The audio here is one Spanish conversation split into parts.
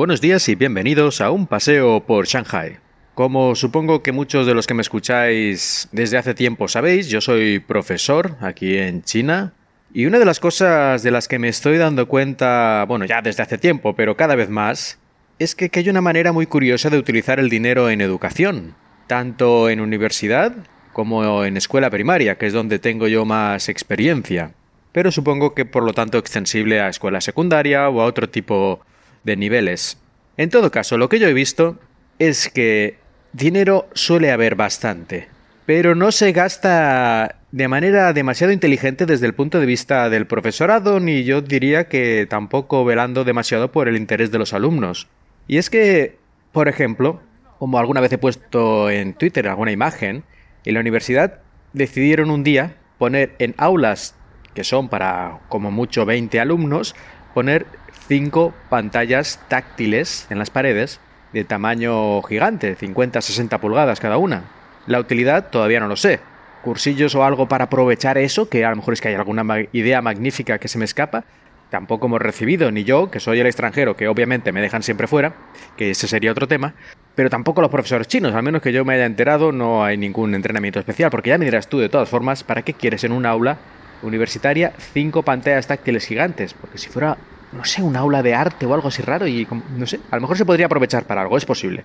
Buenos días y bienvenidos a un paseo por Shanghai. Como supongo que muchos de los que me escucháis desde hace tiempo sabéis, yo soy profesor aquí en China y una de las cosas de las que me estoy dando cuenta, bueno, ya desde hace tiempo, pero cada vez más, es que, hay una manera muy curiosa de utilizar el dinero en educación, tanto en universidad como en escuela primaria, que es donde tengo yo más experiencia, pero supongo que por lo tanto extensible a escuela secundaria o a otro tipo de niveles. En todo caso, lo que yo he visto es que dinero suele haber bastante, pero no se gasta de manera demasiado inteligente desde el punto de vista del profesorado, ni yo diría que tampoco velando demasiado por el interés de los alumnos. Y es que, por ejemplo, como alguna vez he puesto en Twitter alguna imagen, en la universidad decidieron un día poner en aulas que son para como mucho 20 alumnos, poner cinco pantallas táctiles en las paredes de tamaño gigante, 50-60 pulgadas cada una. La utilidad todavía no lo sé. Cursillos o algo para aprovechar eso, que a lo mejor es que hay alguna idea magnífica que se me escapa, tampoco hemos recibido, ni yo, que soy el extranjero, que obviamente me dejan siempre fuera, que ese sería otro tema, pero tampoco los profesores chinos, al menos que yo me haya enterado, no hay ningún entrenamiento especial, porque ya me dirás tú de todas formas, ¿para qué quieres en un aula universitaria cinco pantallas táctiles gigantes? Porque si fuera, no sé, un aula de arte o algo así raro, y no sé, a lo mejor se podría aprovechar para algo, es posible.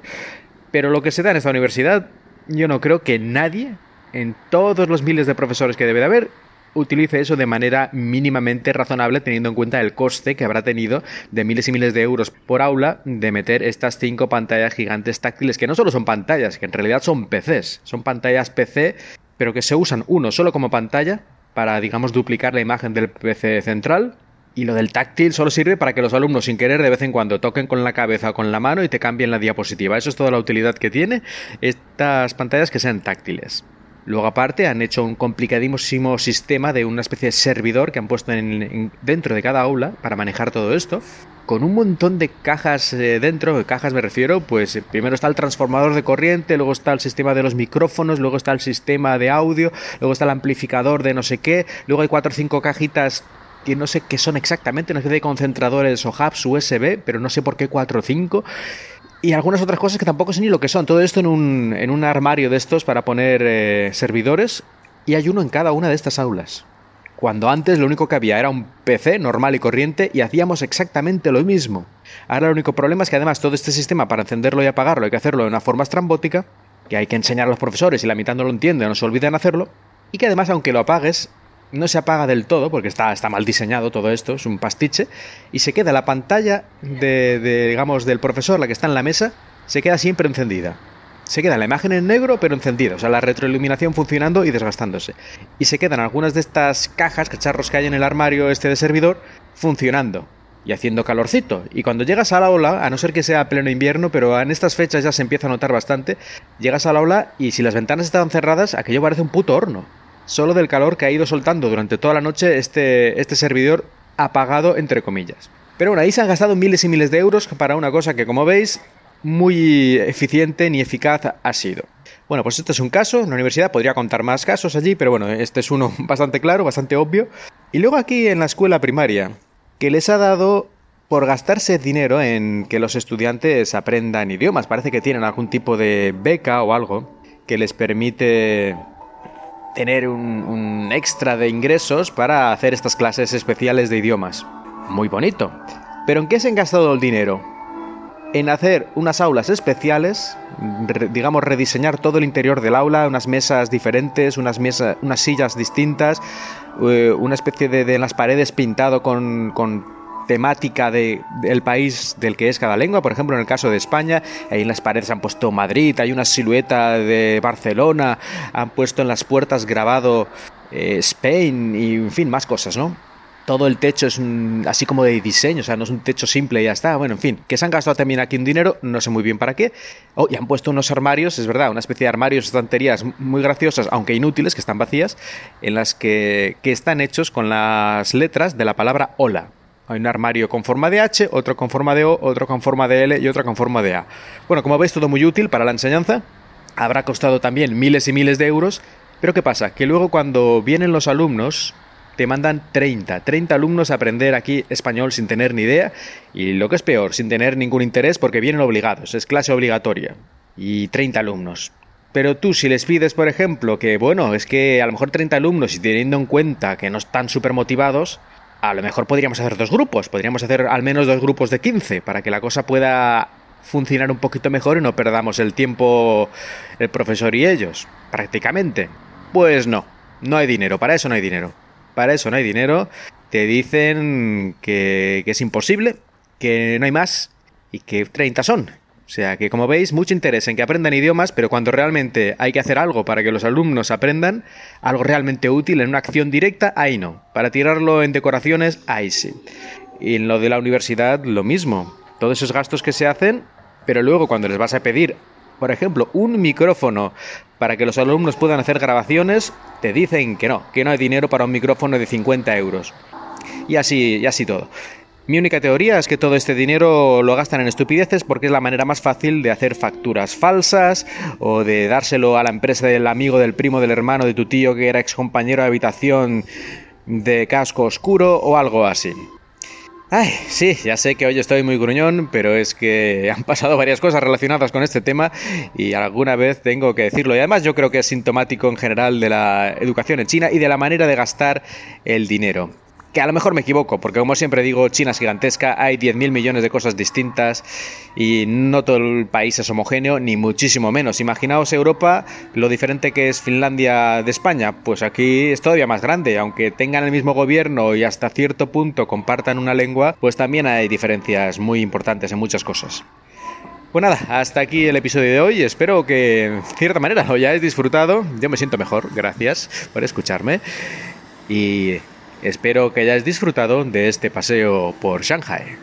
Pero lo que se da en esta universidad, yo no creo que nadie, en todos los miles de profesores que debe de haber, utilice eso de manera mínimamente razonable teniendo en cuenta el coste que habrá tenido de miles y miles de euros por aula de meter estas cinco pantallas gigantes táctiles que no solo son pantallas, que en realidad son PCs, son pantallas PC, pero que se usan uno solo como pantalla para, digamos, duplicar la imagen del PC central y lo del táctil solo sirve para que los alumnos sin querer de vez en cuando toquen con la cabeza o con la mano y te cambien la diapositiva. Eso es toda la utilidad que tiene estas pantallas que sean táctiles. Luego aparte han hecho un complicadísimo sistema de una especie de servidor que han puesto dentro de cada aula para manejar todo esto, con un montón de cajas eh, dentro, de cajas me refiero, pues eh, primero está el transformador de corriente, luego está el sistema de los micrófonos, luego está el sistema de audio, luego está el amplificador de no sé qué, luego hay cuatro o cinco cajitas que no sé qué son exactamente, una especie de concentradores o hubs USB, pero no sé por qué cuatro o cinco y algunas otras cosas que tampoco sé ni lo que son. Todo esto en un, en un armario de estos para poner eh, servidores y hay uno en cada una de estas aulas. Cuando antes lo único que había era un PC normal y corriente y hacíamos exactamente lo mismo. Ahora el único problema es que además todo este sistema para encenderlo y apagarlo hay que hacerlo de una forma estrambótica, que hay que enseñar a los profesores y la mitad no lo entienden o no se olvidan hacerlo, y que además aunque lo apagues no se apaga del todo porque está, está mal diseñado todo esto, es un pastiche, y se queda la pantalla de, digamos, del profesor, la que está en la mesa, se queda siempre encendida. Se queda la imagen en negro pero encendida, o sea, la retroiluminación funcionando y desgastándose. Y se quedan algunas de estas cajas, cacharros que hay en el armario este de servidor, funcionando y haciendo calorcito. Y cuando llegas a la aula, a no ser que sea pleno invierno, pero en estas fechas ya se empieza a notar bastante, llegas a la aula y si las ventanas estaban cerradas, aquello parece un puto horno solo del calor que ha ido soltando durante toda la noche este, este servidor apagado entre comillas. Pero bueno, ahí se han gastado miles y miles de euros para una cosa que como veis muy eficiente ni eficaz ha sido. Bueno, pues este es un caso, en la universidad podría contar más casos allí, pero bueno, este es uno bastante claro, bastante obvio. Y luego aquí en la escuela primaria, que les ha dado por gastarse dinero en que los estudiantes aprendan idiomas. Parece que tienen algún tipo de beca o algo que les permite tener un, extra de ingresos para hacer estas clases especiales de idiomas. Muy bonito. Pero ¿en qué se han gastado el dinero? En hacer unas aulas especiales, digamos rediseñar todo el interior del aula, unas mesas diferentes, unas, mesas, unas sillas distintas, eh, una especie de, de, las paredes pintado con, con temática de, del país del que es cada lengua. Por ejemplo, en el caso de España, ahí en las paredes han puesto Madrid, hay una silueta de Barcelona, han puesto en las puertas grabado eh, Spain y, en fin, más cosas, ¿no? Todo el techo es así como de diseño, o sea, no es un techo simple y ya está. Bueno, en fin, que se han gastado también aquí un dinero, no sé muy bien para qué. Oh, y han puesto unos armarios, es verdad, una especie de armarios, estanterías muy graciosas, aunque inútiles, que están vacías, en las que están hechos con las letras de la palabra hola. Hay un armario con forma de H, otro con forma de O, otro con forma de L y otro con forma de A. Bueno, como veis, todo muy útil para la enseñanza. Habrá costado también miles y miles de euros. Pero ¿qué pasa? Que luego cuando vienen los alumnos, te mandan 30, 30 alumnos a aprender aquí español sin tener ni idea y lo que es peor, sin tener ningún interés porque vienen obligados, es clase obligatoria. Y 30 alumnos. Pero tú si les pides, por ejemplo, que bueno, es que a lo mejor 30 alumnos y teniendo en cuenta que no están súper motivados, a lo mejor podríamos hacer dos grupos, podríamos hacer al menos dos grupos de 15 para que la cosa pueda funcionar un poquito mejor y no perdamos el tiempo el profesor y ellos, prácticamente. Pues no, no hay dinero, para eso no hay dinero. Para eso no hay dinero. Te dicen que, que es imposible, que no hay más y que 30 son. O sea que, como veis, mucho interés en que aprendan idiomas, pero cuando realmente hay que hacer algo para que los alumnos aprendan, algo realmente útil en una acción directa, ahí no. Para tirarlo en decoraciones, ahí sí. Y en lo de la universidad, lo mismo. Todos esos gastos que se hacen, pero luego cuando les vas a pedir, por ejemplo, un micrófono para que los alumnos puedan hacer grabaciones, te dicen que no, que no hay dinero para un micrófono de 50 euros. Y así, y así todo. Mi única teoría es que todo este dinero lo gastan en estupideces porque es la manera más fácil de hacer facturas falsas o de dárselo a la empresa del amigo, del primo, del hermano, de tu tío que era ex compañero de habitación de casco oscuro o algo así. Ay, sí, ya sé que hoy estoy muy gruñón, pero es que han pasado varias cosas relacionadas con este tema y alguna vez tengo que decirlo. Y además yo creo que es sintomático en general de la educación en China y de la manera de gastar el dinero que a lo mejor me equivoco, porque como siempre digo, China es gigantesca, hay 10.000 millones de cosas distintas y no todo el país es homogéneo, ni muchísimo menos. Imaginaos Europa, lo diferente que es Finlandia de España, pues aquí es todavía más grande, aunque tengan el mismo gobierno y hasta cierto punto compartan una lengua, pues también hay diferencias muy importantes en muchas cosas. Pues nada, hasta aquí el episodio de hoy. Espero que, en cierta manera, lo hayáis disfrutado. Yo me siento mejor, gracias por escucharme. Y Espero que hayáis disfrutado de este paseo por Shanghai.